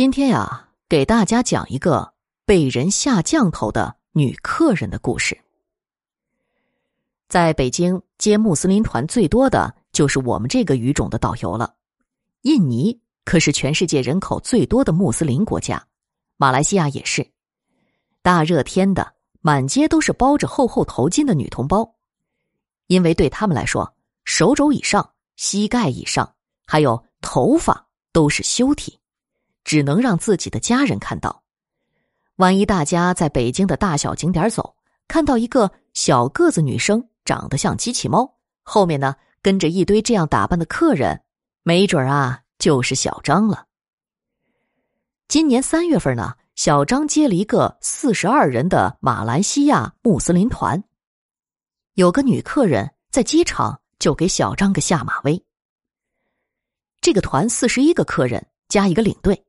今天呀，给大家讲一个被人下降头的女客人的故事。在北京接穆斯林团最多的就是我们这个语种的导游了。印尼可是全世界人口最多的穆斯林国家，马来西亚也是。大热天的，满街都是包着厚厚头巾的女同胞，因为对他们来说，手肘以上、膝盖以上，还有头发都是羞体。只能让自己的家人看到。万一大家在北京的大小景点走，看到一个小个子女生长得像机器猫，后面呢跟着一堆这样打扮的客人，没准啊就是小张了。今年三月份呢，小张接了一个四十二人的马来西亚穆斯林团，有个女客人在机场就给小张个下马威。这个团四十一个客人加一个领队。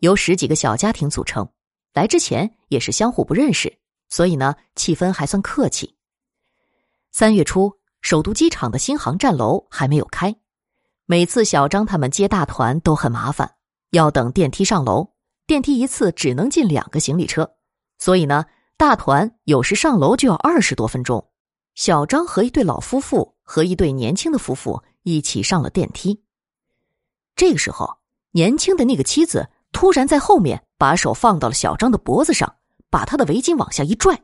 由十几个小家庭组成，来之前也是相互不认识，所以呢，气氛还算客气。三月初，首都机场的新航站楼还没有开，每次小张他们接大团都很麻烦，要等电梯上楼，电梯一次只能进两个行李车，所以呢，大团有时上楼就要二十多分钟。小张和一对老夫妇和一对年轻的夫妇一起上了电梯，这个时候，年轻的那个妻子。突然在后面把手放到了小张的脖子上，把他的围巾往下一拽。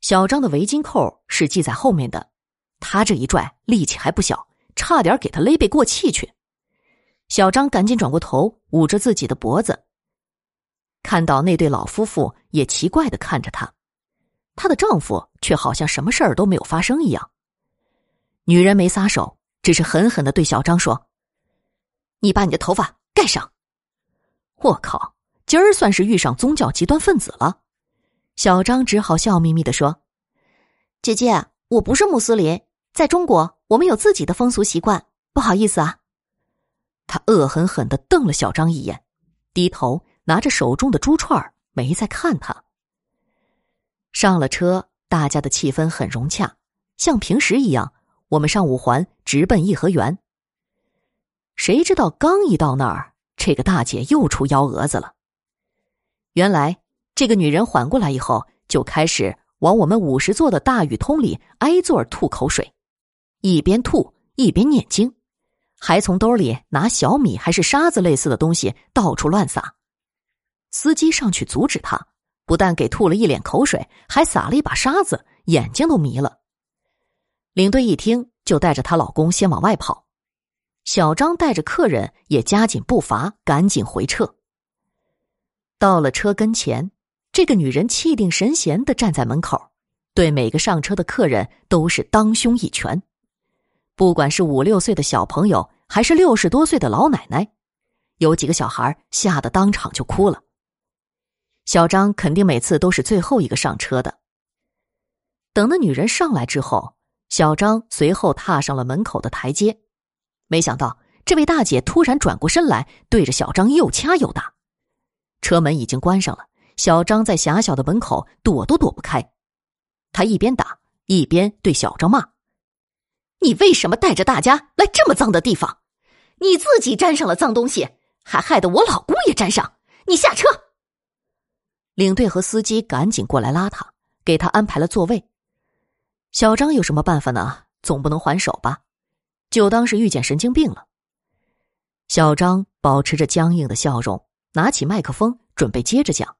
小张的围巾扣是系在后面的，他这一拽力气还不小，差点给他勒背过气去。小张赶紧转过头，捂着自己的脖子。看到那对老夫妇也奇怪的看着他，她的丈夫却好像什么事儿都没有发生一样。女人没撒手，只是狠狠的对小张说：“你把你的头发盖上。”我靠！今儿算是遇上宗教极端分子了。小张只好笑眯眯的说：“姐姐，我不是穆斯林，在中国我们有自己的风俗习惯，不好意思啊。”他恶狠狠的瞪了小张一眼，低头拿着手中的珠串没再看他。上了车，大家的气氛很融洽，像平时一样。我们上五环直奔颐和园。谁知道刚一到那儿。这个大姐又出幺蛾子了。原来这个女人缓过来以后，就开始往我们五十座的大雨通里挨座吐口水，一边吐一边念经，还从兜里拿小米还是沙子类似的东西到处乱撒。司机上去阻止她，不但给吐了一脸口水，还撒了一把沙子，眼睛都迷了。领队一听，就带着她老公先往外跑。小张带着客人也加紧步伐，赶紧回撤。到了车跟前，这个女人气定神闲的站在门口，对每个上车的客人都是当胸一拳。不管是五六岁的小朋友，还是六十多岁的老奶奶，有几个小孩吓得当场就哭了。小张肯定每次都是最后一个上车的。等那女人上来之后，小张随后踏上了门口的台阶。没想到，这位大姐突然转过身来，对着小张又掐又打。车门已经关上了，小张在狭小的门口躲都躲不开。他一边打一边对小张骂：“你为什么带着大家来这么脏的地方？你自己沾上了脏东西，还害得我老公也沾上。你下车！”领队和司机赶紧过来拉他，给他安排了座位。小张有什么办法呢？总不能还手吧？就当是遇见神经病了。小张保持着僵硬的笑容，拿起麦克风准备接着讲。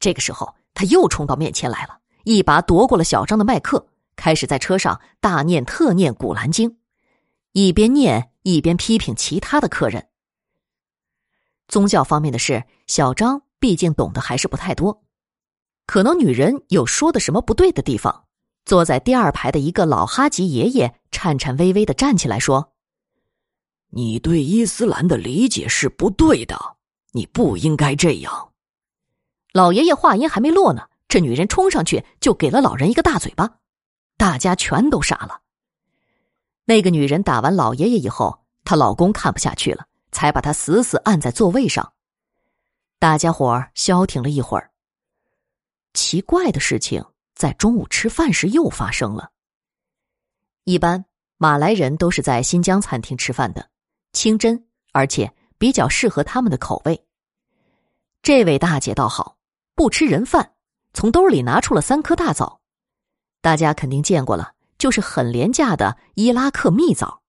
这个时候，他又冲到面前来了，一把夺过了小张的麦克，开始在车上大念特念《古兰经》，一边念一边批评其他的客人。宗教方面的事，小张毕竟懂得还是不太多，可能女人有说的什么不对的地方。坐在第二排的一个老哈吉爷爷颤颤巍巍的站起来说：“你对伊斯兰的理解是不对的，你不应该这样。”老爷爷话音还没落呢，这女人冲上去就给了老人一个大嘴巴，大家全都傻了。那个女人打完老爷爷以后，她老公看不下去了，才把她死死按在座位上。大家伙儿消停了一会儿。奇怪的事情。在中午吃饭时又发生了。一般马来人都是在新疆餐厅吃饭的，清真，而且比较适合他们的口味。这位大姐倒好，不吃人饭，从兜里拿出了三颗大枣。大家肯定见过了，就是很廉价的伊拉克蜜枣。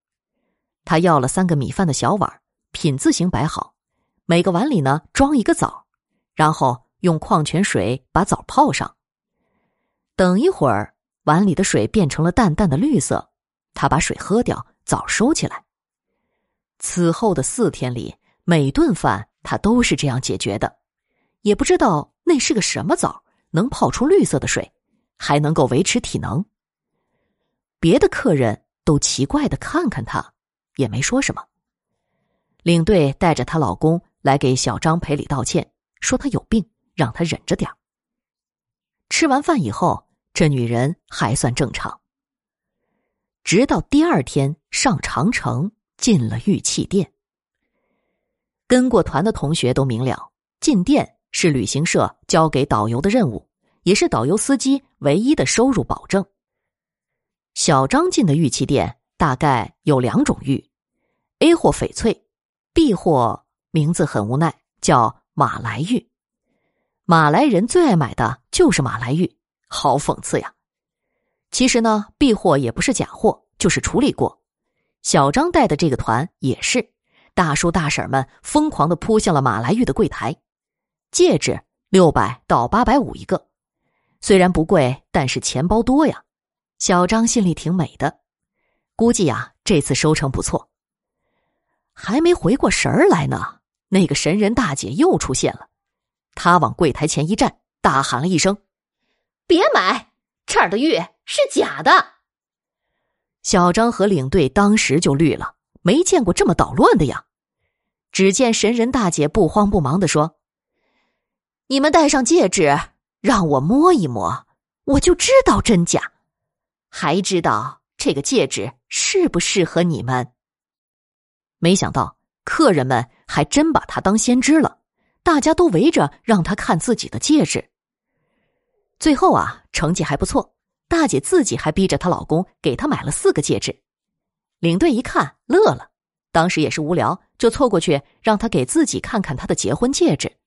她要了三个米饭的小碗，品字形摆好，每个碗里呢装一个枣，然后用矿泉水把枣泡上。等一会儿，碗里的水变成了淡淡的绿色，她把水喝掉，枣收起来。此后的四天里，每顿饭她都是这样解决的。也不知道那是个什么枣，能泡出绿色的水，还能够维持体能。别的客人都奇怪的看看她，也没说什么。领队带着她老公来给小张赔礼道歉，说她有病，让她忍着点吃完饭以后，这女人还算正常。直到第二天上长城，进了玉器店。跟过团的同学都明了，进店。是旅行社交给导游的任务，也是导游司机唯一的收入保证。小张进的玉器店大概有两种玉：A 货翡翠，B 货名字很无奈，叫马来玉。马来人最爱买的就是马来玉，好讽刺呀！其实呢，B 货也不是假货，就是处理过。小张带的这个团也是，大叔大婶们疯狂的扑向了马来玉的柜台。戒指六百到八百五一个，虽然不贵，但是钱包多呀。小张心里挺美的，估计呀这次收成不错。还没回过神儿来呢，那个神人大姐又出现了。她往柜台前一站，大喊了一声：“别买，这儿的玉是假的。”小张和领队当时就绿了，没见过这么捣乱的呀。只见神人大姐不慌不忙的说。你们戴上戒指，让我摸一摸，我就知道真假，还知道这个戒指适不适合你们。没想到客人们还真把她当先知了，大家都围着让她看自己的戒指。最后啊，成绩还不错，大姐自己还逼着她老公给她买了四个戒指。领队一看乐了，当时也是无聊，就凑过去让她给自己看看她的结婚戒指。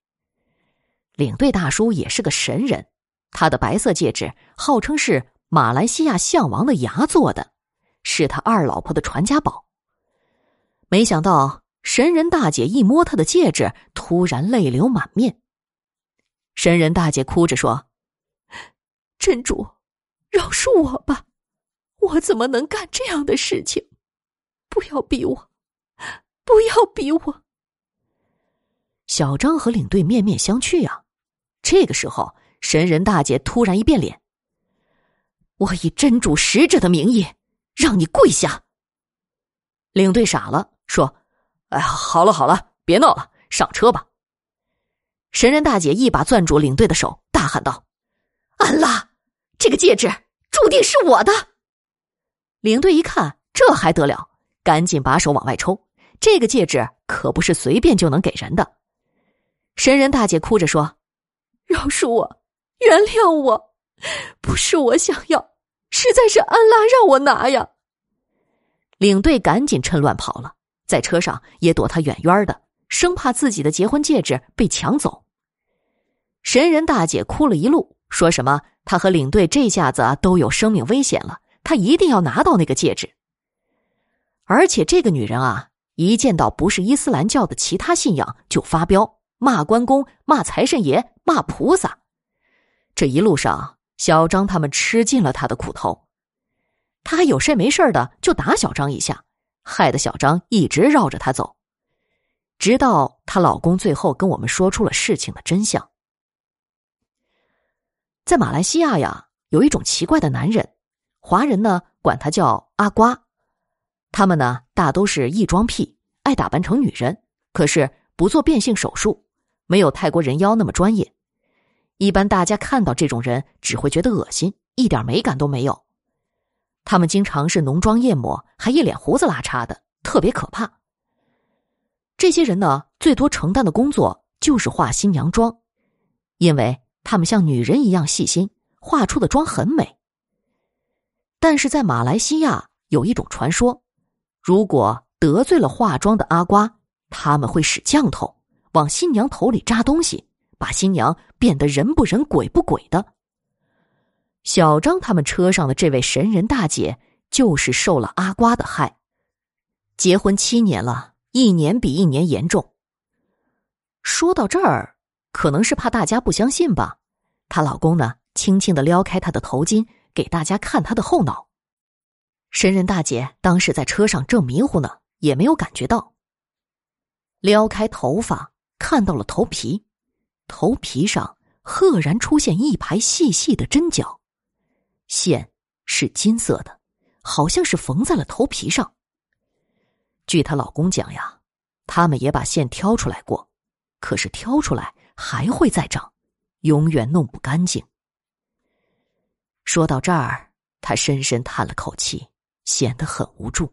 领队大叔也是个神人，他的白色戒指号称是马来西亚象王的牙做的，是他二老婆的传家宝。没想到神人大姐一摸他的戒指，突然泪流满面。神人大姐哭着说：“真主，饶恕我吧，我怎么能干这样的事情？不要逼我，不要逼我。”小张和领队面面相觑呀。这个时候，神人大姐突然一变脸：“我以真主使者的名义，让你跪下。”领队傻了，说：“哎呀，好了好了，别闹了，上车吧。”神人大姐一把攥住领队的手，大喊道：“安拉，这个戒指注定是我的！”领队一看，这还得了，赶紧把手往外抽。这个戒指可不是随便就能给人的。神人大姐哭着说。饶恕我，原谅我，不是我想要，实在是安拉让我拿呀。领队赶紧趁乱跑了，在车上也躲他远远的，生怕自己的结婚戒指被抢走。神人大姐哭了一路，说什么他和领队这下子都有生命危险了，他一定要拿到那个戒指。而且这个女人啊，一见到不是伊斯兰教的其他信仰就发飙。骂关公，骂财神爷，骂菩萨。这一路上，小张他们吃尽了他的苦头。他还有事没事的就打小张一下，害得小张一直绕着他走。直到她老公最后跟我们说出了事情的真相。在马来西亚呀，有一种奇怪的男人，华人呢管他叫阿瓜。他们呢大都是异装癖，爱打扮成女人，可是不做变性手术。没有泰国人妖那么专业，一般大家看到这种人只会觉得恶心，一点美感都没有。他们经常是浓妆艳抹，还一脸胡子拉碴的，特别可怕。这些人呢，最多承担的工作就是化新娘妆，因为他们像女人一样细心，化出的妆很美。但是在马来西亚有一种传说，如果得罪了化妆的阿瓜，他们会使降头。往新娘头里扎东西，把新娘变得人不人鬼不鬼的。小张他们车上的这位神人大姐，就是受了阿瓜的害。结婚七年了，一年比一年严重。说到这儿，可能是怕大家不相信吧，她老公呢，轻轻的撩开她的头巾，给大家看她的后脑。神人大姐当时在车上正迷糊呢，也没有感觉到。撩开头发，看到了头皮，头皮上赫然出现一排细细的针脚。线是金色的，好像是缝在了头皮上。据她老公讲呀，他们也把线挑出来过，可是挑出来还会再长，永远弄不干净。说到这儿，他深深叹了口气，显得很无助。